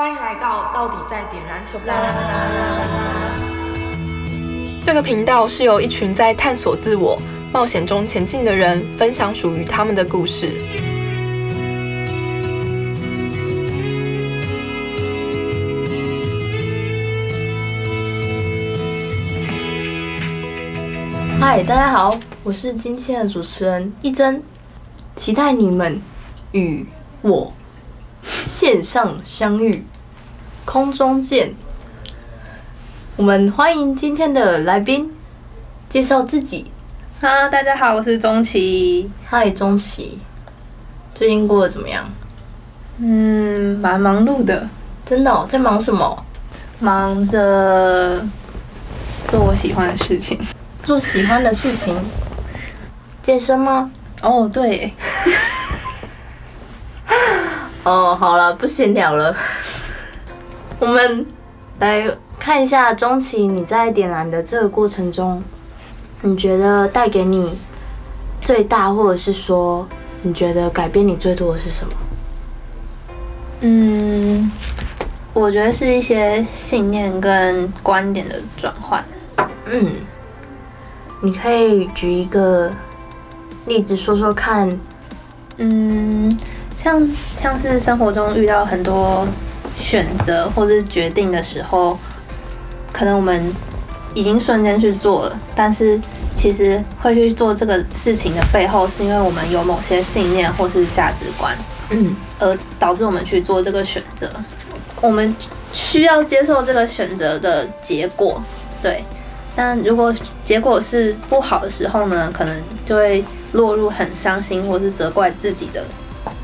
欢迎来到到底在点燃什么？这个频道是由一群在探索自我、冒险中前进的人分享属于他们的故事。嗨，大家好，我是今天的主持人一真，期待你们与我线上相遇，空中见。我们欢迎今天的来宾介绍自己。哈，大家好，我是钟琪。嗨，钟琪，最近过得怎么样？嗯，蛮忙碌的，真的、哦、在忙什么？忙着做我喜欢的事情。做喜欢的事情，健身吗？哦，对，哦，好了，不闲聊了。我们来看一下钟琦，你在点燃的这个过程中，你觉得带给你最大，或者是说你觉得改变你最多的是什么？嗯，我觉得是一些信念跟观点的转换。嗯，你可以举一个例子说说看。嗯，像像是生活中遇到很多选择或是决定的时候，可能我们已经瞬间去做了，但是其实会去做这个事情的背后，是因为我们有某些信念或是价值观，嗯而导致我们去做这个选择。我们需要接受这个选择的结果，对。但如果结果是不好的时候呢，可能就会落入很伤心或是责怪自己的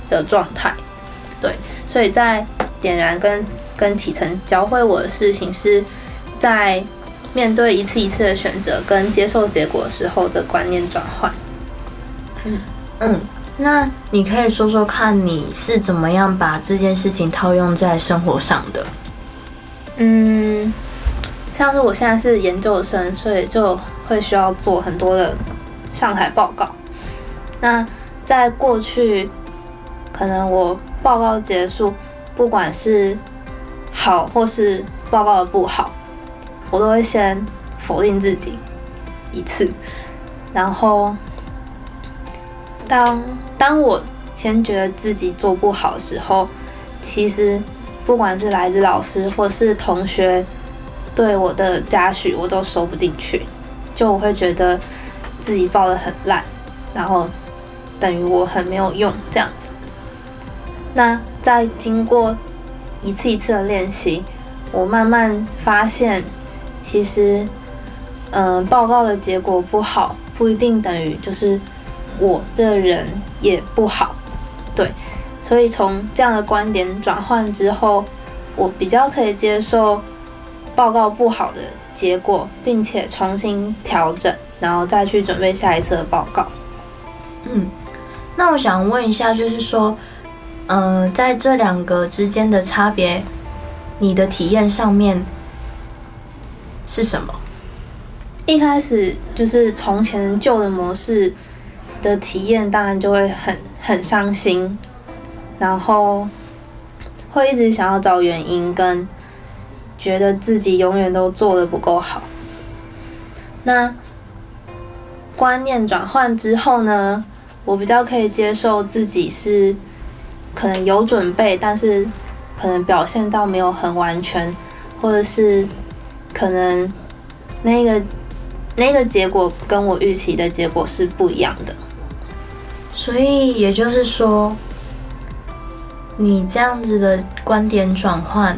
的状态。对，所以在点燃跟跟启程教会我的事情是在面对一次一次的选择跟接受结果时候的观念转换。嗯，那你可以说说看你是怎么样把这件事情套用在生活上的？嗯，像是我现在是研究生，所以就会需要做很多的上台报告。那在过去，可能我报告结束，不管是好或是报告的不好，我都会先否定自己一次，然后当当我先觉得自己做不好的时候，其实不管是来自老师或是同学对我的嘉许，我都收不进去，就我会觉得自己报的很烂，然后等于我很没有用这样。那在经过一次一次的练习，我慢慢发现，其实，嗯、报告的结果不好，不一定等于就是我这人也不好，对。所以从这样的观点转换之后，我比较可以接受报告不好的结果，并且重新调整，然后再去准备下一次的报告。嗯，那我想问一下，就是说，呃，在这两个之间的差别，你的体验上面是什么？一开始就是从前旧的模式的体验，当然就会很很伤心，然后会一直想要找原因，跟觉得自己永远都做的不够好。那观念转换之后呢，我比较可以接受自己是可能有准备，但是可能表现到没有很完全，或者是可能那个那个结果跟我预期的结果是不一样的。所以也就是说，你这样子的观点转换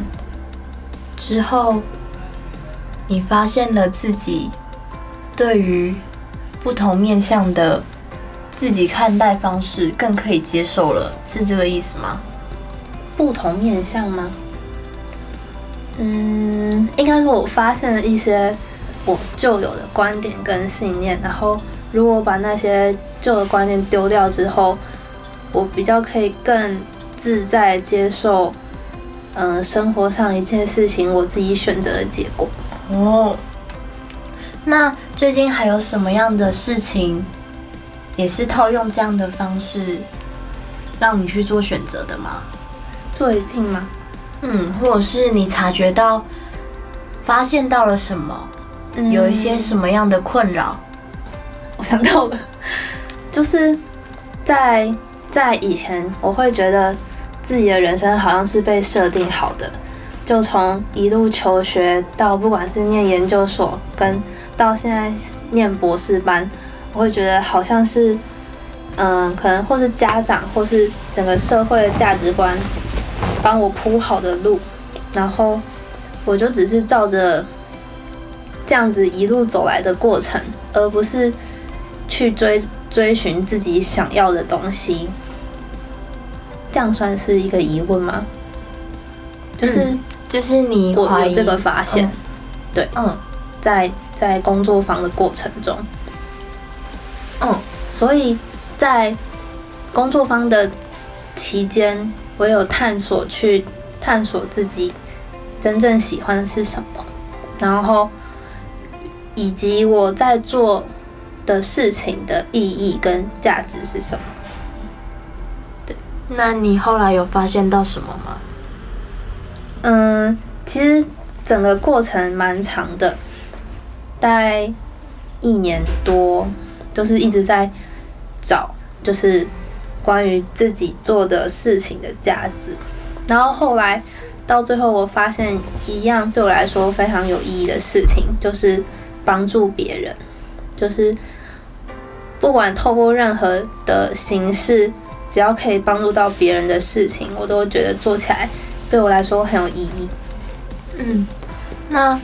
之后，你发现了自己对于不同面向的自己看待方式更可以接受了，是这个意思吗？不同面向吗？嗯，应该说我发现了一些我旧有的观点跟信念，然后如果把那些旧的观念丢掉之后，我比较可以更自在接受，嗯、生活上一切事情我自己选择的结果。哦，那最近还有什么样的事情，也是套用这样的方式，让你去做选择的吗？最近吗？嗯，或者是你察觉到、发现到了什么，有一些什么样的困扰？我想到了，就是在在以前，我会觉得自己的人生好像是被设定好的，就从一路求学到不管是念研究所，跟到现在念博士班，我会觉得好像是，嗯，可能或是家长，或是整个社会的价值观。帮我铺好的路，然后我就只是照着这样子一路走来的过程，而不是去追追寻自己想要的东西。这样算是一个疑问吗？就是就是你我有这个发现，对，嗯，在在工作坊的过程中，嗯，所以在工作方的期间。我有探索去探索自己真正喜欢的是什么，然后以及我在做的事情的意义跟价值是什么。对，那你后来有发现到什么吗？嗯，其实整个过程蛮长的，大概一年多，就是一直在找，就是。关于自己做的事情的价值，然后后来到最后，我发现一样对我来说非常有意义的事情，就是帮助别人，就是不管透过任何的形式，只要可以帮助到别人的事情，我都觉得做起来对我来说很有意义。嗯，那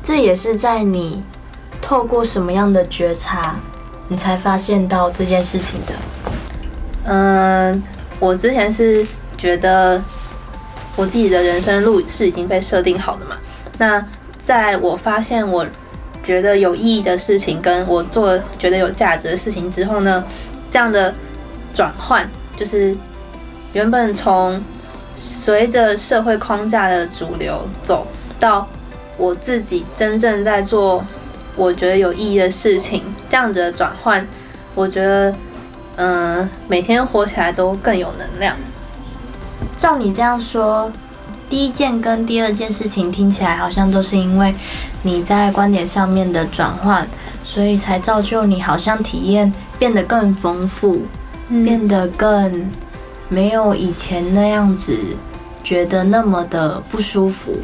这也是在你透过什么样的觉察，你才发现到这件事情的？嗯，我之前是觉得我自己的人生路是已经被设定好的嘛。那在我发现我觉得有意义的事情，跟我做觉得有价值的事情之后呢，这样的转换就是原本从随着社会框架的主流走到我自己真正在做我觉得有意义的事情，这样子的转换，我觉得。嗯，每天活起来都更有能量。照你这样说，第一件跟第二件事情听起来好像都是因为你在观点上面的转换，所以才造就你好像体验变得更丰富，变得更没有以前那样子觉得那么的不舒服。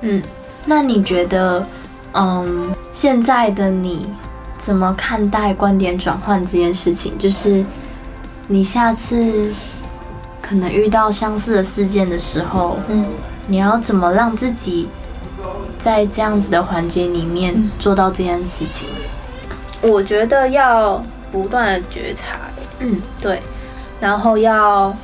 嗯，那你觉得，嗯，现在的你？怎么看待观点转换这件事情？就是你下次可能遇到相似的事件的时候，嗯，你要怎么让自己在这样子的环节里面做到这件事情？我觉得要不断的觉察，嗯，对，然后要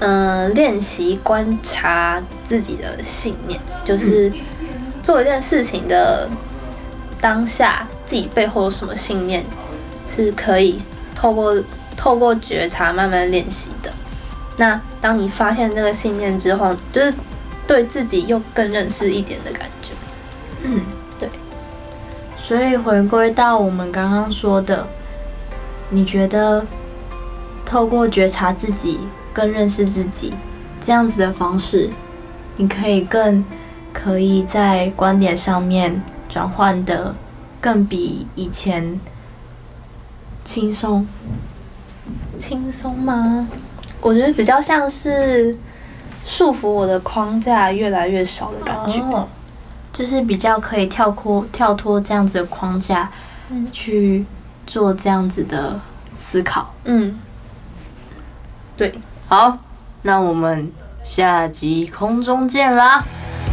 嗯练习观察自己的信念，就是做一件事情的。当下自己背后有什么信念，是可以透过透过觉察慢慢练习的。那当你发现这个信念之后，就是对自己又更认识一点的感觉。嗯，对。所以回归到我们刚刚说的，你觉得透过觉察自己，更认识自己这样子的方式，你可以更可以在观点上面。转换的更比以前轻松，轻松吗？我觉得比较像是束缚我的框架越来越少的感觉，就是比较可以跳脱跳脱这样子的框架，去做这样子的思考。嗯，对，好，那我们下集空中见啦，